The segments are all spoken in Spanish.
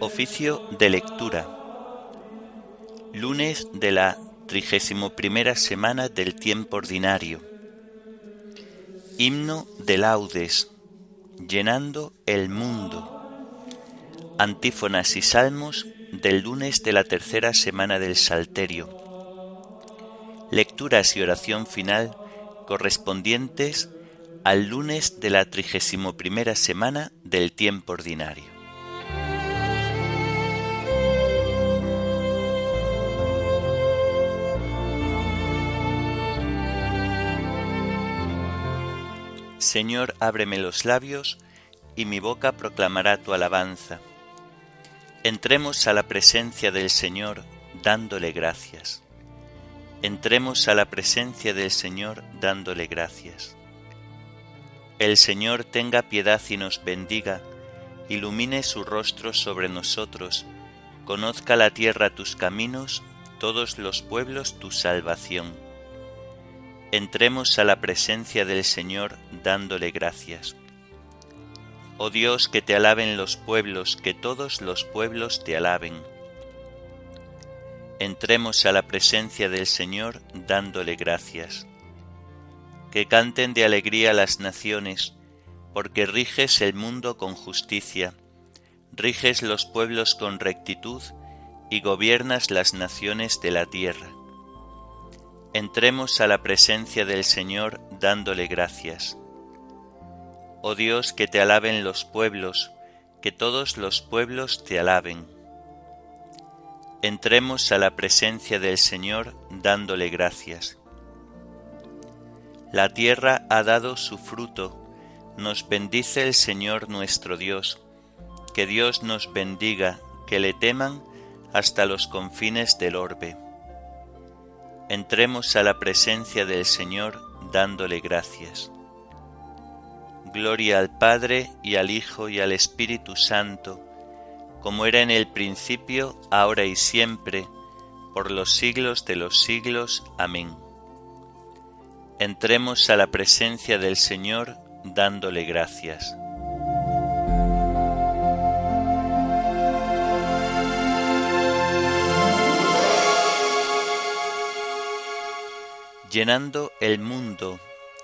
Oficio de lectura. Lunes de la trigésimo primera semana del tiempo ordinario. Himno de laudes, llenando el mundo. Antífonas y salmos del lunes de la tercera semana del Salterio. Lecturas y oración final correspondientes al lunes de la trigésimo primera semana del tiempo ordinario. Señor, ábreme los labios, y mi boca proclamará tu alabanza. Entremos a la presencia del Señor dándole gracias. Entremos a la presencia del Señor dándole gracias. El Señor tenga piedad y nos bendiga, ilumine su rostro sobre nosotros, conozca la tierra tus caminos, todos los pueblos tu salvación Entremos a la presencia del Señor dándole gracias. Oh Dios, que te alaben los pueblos, que todos los pueblos te alaben. Entremos a la presencia del Señor dándole gracias. Que canten de alegría las naciones, porque riges el mundo con justicia, riges los pueblos con rectitud y gobiernas las naciones de la tierra. Entremos a la presencia del Señor dándole gracias. Oh Dios, que te alaben los pueblos, que todos los pueblos te alaben. Entremos a la presencia del Señor dándole gracias. La tierra ha dado su fruto, nos bendice el Señor nuestro Dios, que Dios nos bendiga, que le teman hasta los confines del orbe entremos a la presencia del Señor dándole gracias. Gloria al Padre y al Hijo y al Espíritu Santo, como era en el principio, ahora y siempre, por los siglos de los siglos. Amén. Entremos a la presencia del Señor dándole gracias. Llenando el mundo,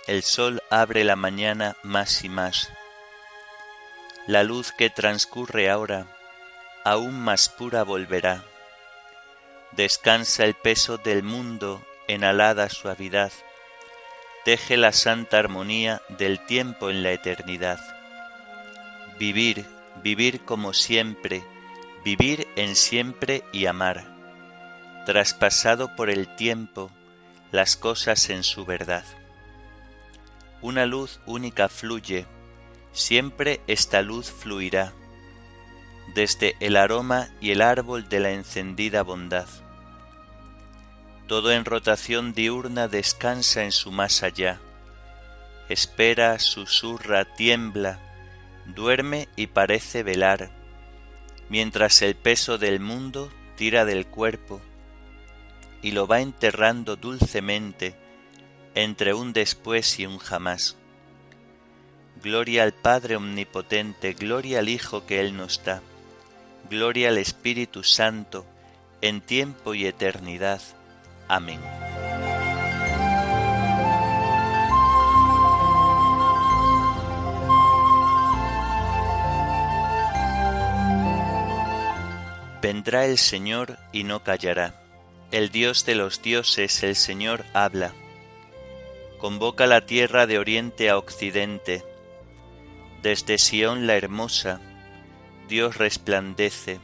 el sol abre la mañana más y más. La luz que transcurre ahora, aún más pura volverá. Descansa el peso del mundo en alada suavidad. Teje la santa armonía del tiempo en la eternidad. Vivir, vivir como siempre, vivir en siempre y amar. Traspasado por el tiempo, las cosas en su verdad. Una luz única fluye, siempre esta luz fluirá, desde el aroma y el árbol de la encendida bondad. Todo en rotación diurna descansa en su más allá, espera, susurra, tiembla, duerme y parece velar, mientras el peso del mundo tira del cuerpo, y lo va enterrando dulcemente entre un después y un jamás. Gloria al Padre Omnipotente, gloria al Hijo que Él nos da, gloria al Espíritu Santo, en tiempo y eternidad. Amén. Vendrá el Señor y no callará el Dios de los dioses, el Señor, habla. Convoca la tierra de oriente a occidente. Desde Sión la hermosa, Dios resplandece.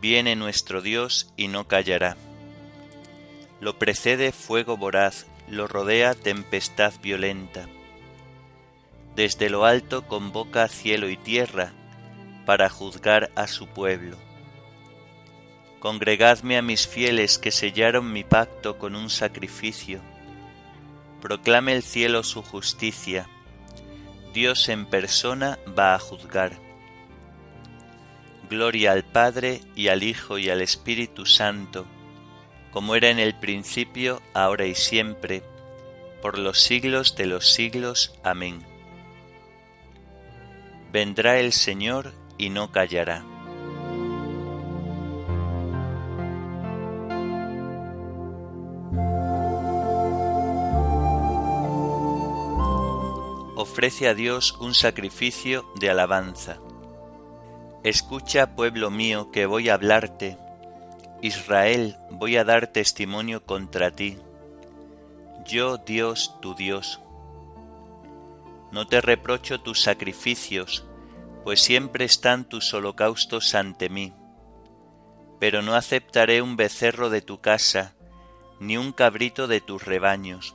Viene nuestro Dios y no callará. Lo precede fuego voraz, lo rodea tempestad violenta. Desde lo alto convoca cielo y tierra para juzgar a su pueblo Congregadme a mis fieles que sellaron mi pacto con un sacrificio. Proclame el cielo su justicia. Dios en persona va a juzgar. Gloria al Padre y al Hijo y al Espíritu Santo, como era en el principio, ahora y siempre, por los siglos de los siglos. Amén. Vendrá el Señor y no callará. Ofrece a Dios un sacrificio de alabanza. Escucha, pueblo mío, que voy a hablarte. Israel, voy a dar testimonio contra ti. Yo, Dios, tu Dios. No te reprocho tus sacrificios, pues siempre están tus holocaustos ante mí. Pero no aceptaré un becerro de tu casa, ni un cabrito de tus rebaños,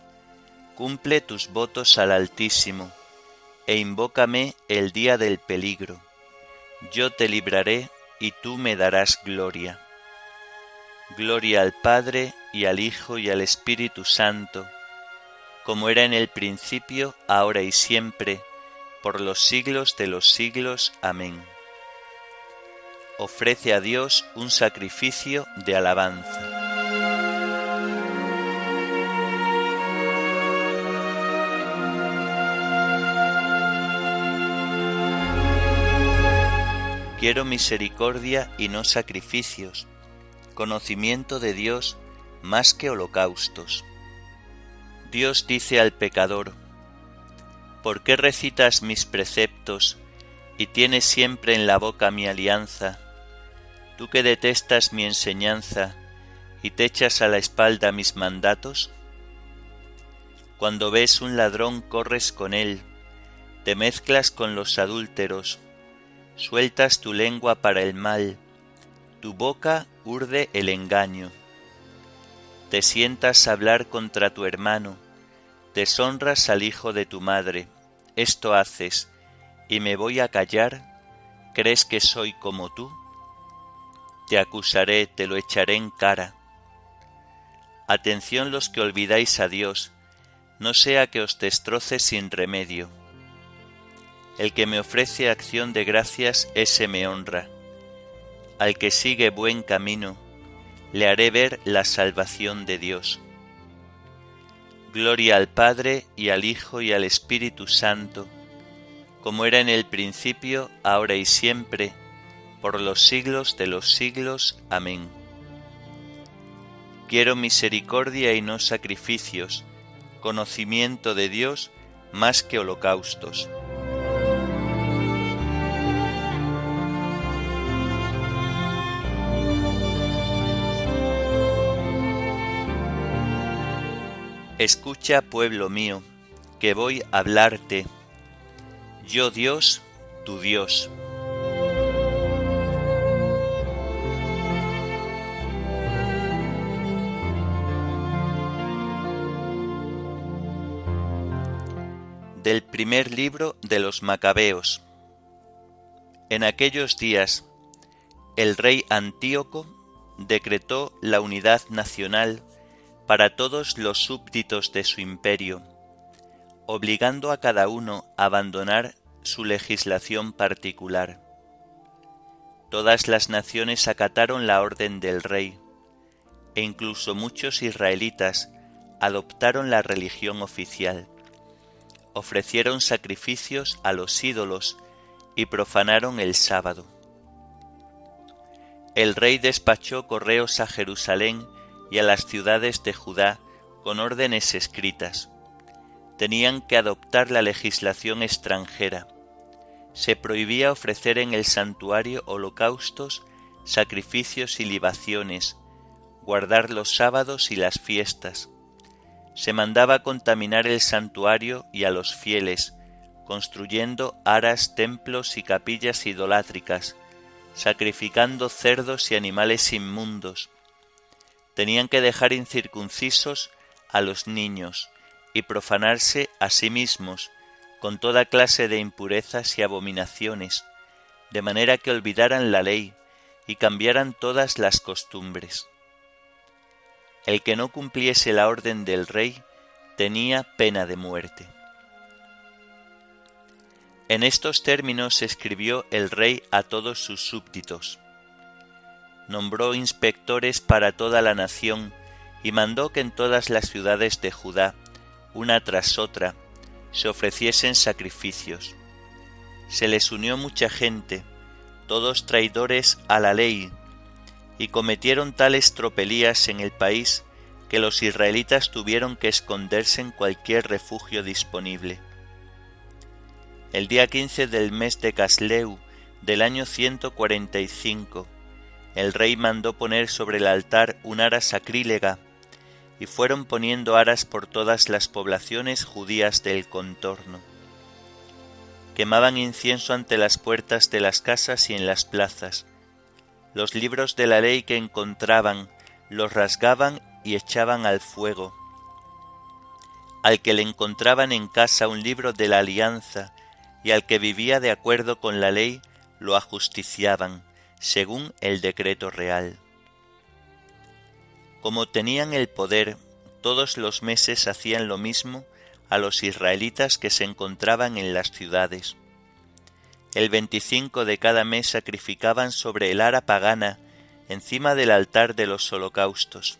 cumple tus votos al Altísimo, e invócame el día del peligro. Yo te libraré y tú me darás gloria. Gloria al Padre y al Hijo y al Espíritu Santo, como era en el principio, ahora y siempre, por los siglos de los siglos. Amén. Ofrece a Dios un sacrificio de alabanza. Quiero misericordia y no sacrificios, conocimiento de Dios más que holocaustos. Dios dice al pecador, ¿por qué recitas mis preceptos y tienes siempre en la boca mi alianza? Tú que detestas mi enseñanza y te echas a la espalda mis mandatos? Cuando ves un ladrón corres con él, te mezclas con los adúlteros, sueltas tu lengua para el mal, tu boca urde el engaño. Te sientas a hablar contra tu hermano, deshonras al hijo de tu madre, esto haces, y me voy a callar, ¿crees que soy como tú? Te acusaré, te lo echaré en cara. Atención los que olvidáis a Dios, no sea que os destroce sin remedio el que me ofrece acción de gracias, ese me honra. Al que sigue buen camino, le haré ver la salvación de Dios. Gloria al Padre y al Hijo y al Espíritu Santo, como era en el principio, ahora y siempre, por los siglos de los siglos. Amén. Quiero misericordia y no sacrificios, conocimiento de Dios más que holocaustos. Escucha, pueblo mío, que voy a hablarte. Yo Dios, tu Dios. Del primer libro de los Macabeos. En aquellos días, el rey Antíoco decretó la unidad nacional para todos los súbditos de su imperio, obligando a cada uno a abandonar su legislación particular. Todas las naciones acataron la orden del rey, e incluso muchos israelitas adoptaron la religión oficial, ofrecieron sacrificios a los ídolos y profanaron el sábado. El rey despachó correos a Jerusalén y a las ciudades de Judá con órdenes escritas. Tenían que adoptar la legislación extranjera. Se prohibía ofrecer en el santuario holocaustos, sacrificios y libaciones, guardar los sábados y las fiestas. Se mandaba contaminar el santuario y a los fieles, construyendo aras, templos y capillas idolátricas, sacrificando cerdos y animales inmundos, tenían que dejar incircuncisos a los niños y profanarse a sí mismos con toda clase de impurezas y abominaciones, de manera que olvidaran la ley y cambiaran todas las costumbres. El que no cumpliese la orden del rey tenía pena de muerte. En estos términos escribió el rey a todos sus súbditos. Nombró inspectores para toda la nación y mandó que en todas las ciudades de Judá, una tras otra, se ofreciesen sacrificios. Se les unió mucha gente, todos traidores a la ley, y cometieron tales tropelías en el país que los israelitas tuvieron que esconderse en cualquier refugio disponible. El día quince del mes de Casleu del año 145, el rey mandó poner sobre el altar un ara sacrílega, y fueron poniendo aras por todas las poblaciones judías del contorno. Quemaban incienso ante las puertas de las casas y en las plazas. Los libros de la ley que encontraban los rasgaban y echaban al fuego. Al que le encontraban en casa un libro de la alianza y al que vivía de acuerdo con la ley lo ajusticiaban, según el decreto real. Como tenían el poder, todos los meses hacían lo mismo a los israelitas que se encontraban en las ciudades. El veinticinco de cada mes sacrificaban sobre el ara pagana encima del altar de los holocaustos.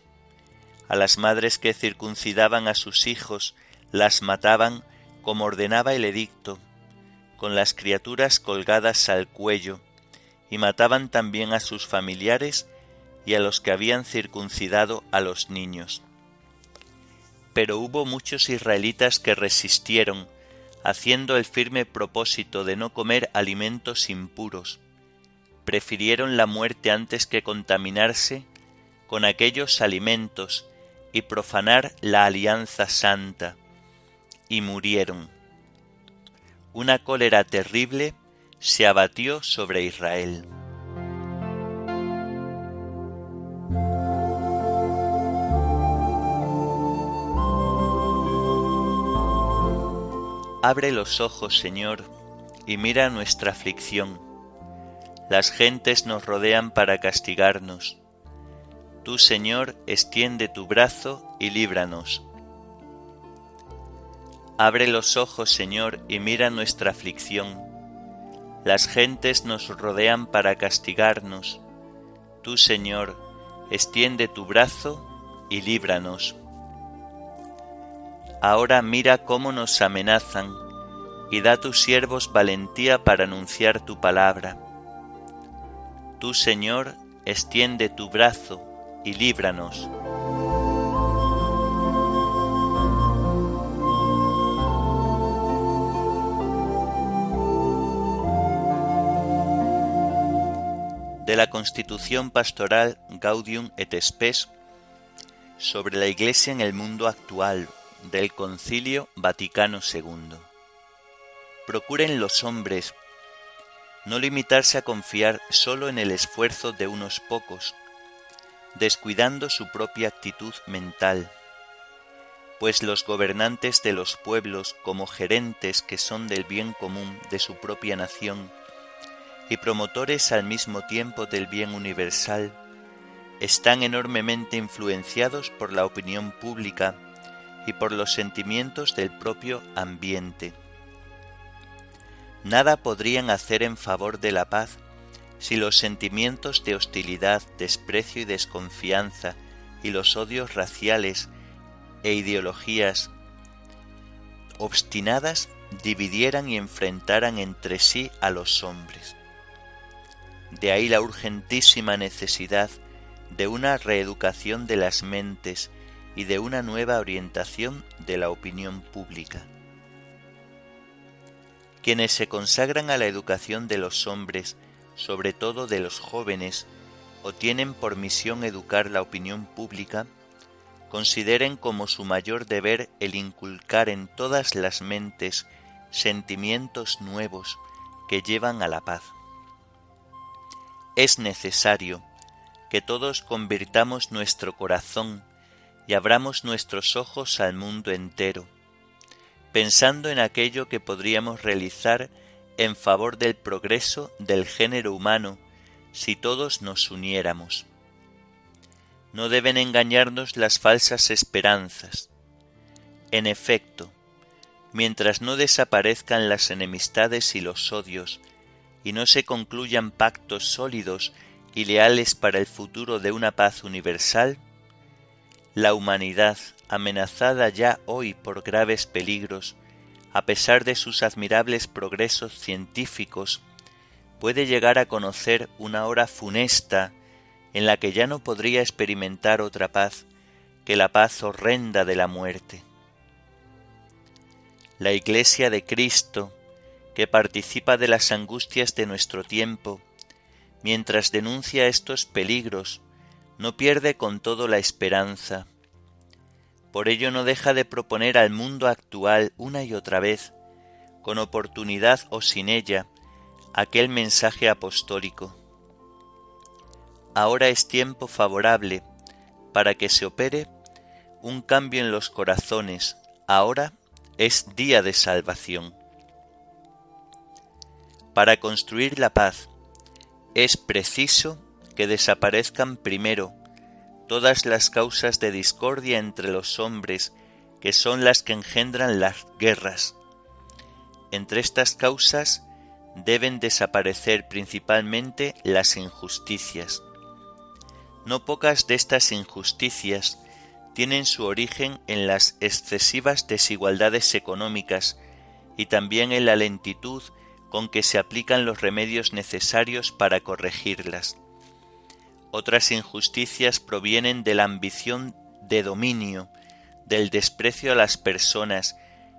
A las madres que circuncidaban a sus hijos las mataban como ordenaba el edicto, con las criaturas colgadas al cuello, y mataban también a sus familiares y a los que habían circuncidado a los niños. Pero hubo muchos israelitas que resistieron, haciendo el firme propósito de no comer alimentos impuros. Prefirieron la muerte antes que contaminarse con aquellos alimentos y profanar la alianza santa, y murieron una cólera terrible se abatió sobre Israel. Abre los ojos, Señor, y mira nuestra aflicción. Las gentes nos rodean para castigarnos. Tú, Señor, extiende tu brazo y líbranos. Abre los ojos, Señor, y mira nuestra aflicción. Las gentes nos rodean para castigarnos. Tú, Señor, extiende tu brazo y líbranos. Ahora mira cómo nos amenazan, y da a tus siervos valentía para anunciar tu palabra. Tú, Señor, extiende tu brazo y líbranos. De la Constitución Pastoral Gaudium et Spes sobre la Iglesia en el mundo actual del Concilio Vaticano II. Procuren los hombres no limitarse a confiar solo en el esfuerzo de unos pocos, descuidando su propia actitud mental, pues los gobernantes de los pueblos como gerentes que son del bien común de su propia nación, y promotores al mismo tiempo del bien universal, están enormemente influenciados por la opinión pública y por los sentimientos del propio ambiente. Nada podrían hacer en favor de la paz si los sentimientos de hostilidad, desprecio y desconfianza y los odios raciales e ideologías obstinadas dividieran y enfrentaran entre sí a los hombres. De ahí la urgentísima necesidad de una reeducación de las mentes y de una nueva orientación de la opinión pública. Quienes se consagran a la educación de los hombres, sobre todo de los jóvenes, o tienen por misión educar la opinión pública, consideren como su mayor deber el inculcar en todas las mentes sentimientos nuevos que llevan a la paz es necesario que todos convirtamos nuestro corazón y abramos nuestros ojos al mundo entero, pensando en aquello que podríamos realizar en favor del progreso del género humano si todos nos uniéramos. No deben engañarnos las falsas esperanzas. En efecto, mientras no desaparezcan las enemistades y los odios, y no se concluyan pactos sólidos y leales para el futuro de una paz universal, la humanidad, amenazada ya hoy por graves peligros, a pesar de sus admirables progresos científicos, puede llegar a conocer una hora funesta en la que ya no podría experimentar otra paz que la paz horrenda de la muerte. La Iglesia de Cristo, que participa de las angustias de nuestro tiempo, mientras denuncia estos peligros, no pierde con todo la esperanza. Por ello no deja de proponer al mundo actual una y otra vez, con oportunidad o sin ella, aquel mensaje apostólico. Ahora es tiempo favorable para que se opere un cambio en los corazones, ahora es día de salvación. Para construir la paz es preciso que desaparezcan primero todas las causas de discordia entre los hombres que son las que engendran las guerras. Entre estas causas deben desaparecer principalmente las injusticias. No pocas de estas injusticias tienen su origen en las excesivas desigualdades económicas y también en la lentitud con que se aplican los remedios necesarios para corregirlas. Otras injusticias provienen de la ambición de dominio, del desprecio a las personas,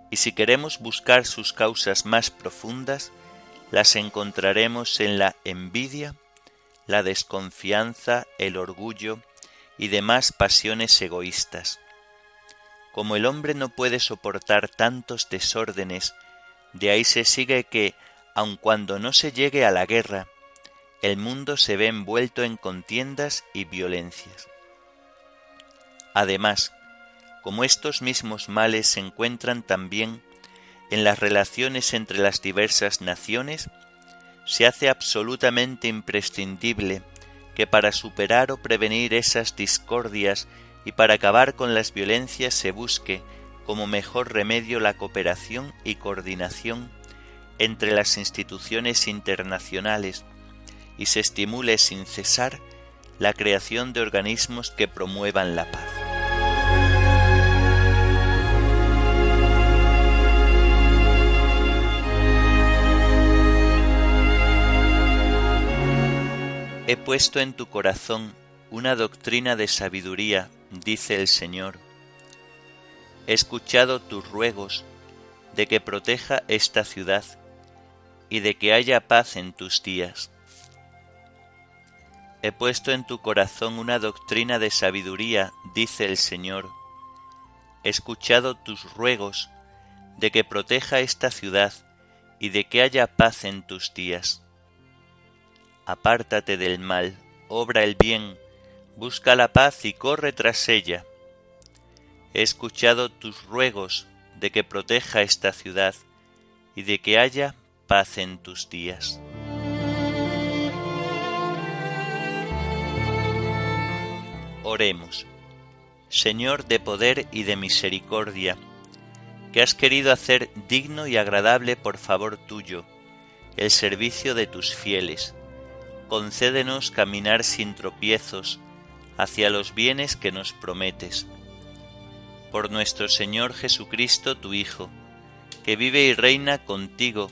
y si queremos buscar sus causas más profundas, las encontraremos en la envidia, la desconfianza, el orgullo y demás pasiones egoístas. Como el hombre no puede soportar tantos desórdenes, de ahí se sigue que, aun cuando no se llegue a la guerra, el mundo se ve envuelto en contiendas y violencias. Además, como estos mismos males se encuentran también en las relaciones entre las diversas naciones, se hace absolutamente imprescindible que para superar o prevenir esas discordias y para acabar con las violencias se busque como mejor remedio la cooperación y coordinación entre las instituciones internacionales y se estimule sin cesar la creación de organismos que promuevan la paz. He puesto en tu corazón una doctrina de sabiduría, dice el Señor. He escuchado tus ruegos de que proteja esta ciudad y de que haya paz en tus días. He puesto en tu corazón una doctrina de sabiduría, dice el Señor. He escuchado tus ruegos de que proteja esta ciudad y de que haya paz en tus días apártate del mal, obra el bien, busca la paz y corre tras ella. He escuchado tus ruegos de que proteja esta ciudad y de que haya paz en tus días. Oremos. Señor de poder y de misericordia, que has querido hacer digno y agradable por favor tuyo el servicio de tus fieles concédenos caminar sin tropiezos hacia los bienes que nos prometes. Por nuestro Señor Jesucristo, tu Hijo, que vive y reina contigo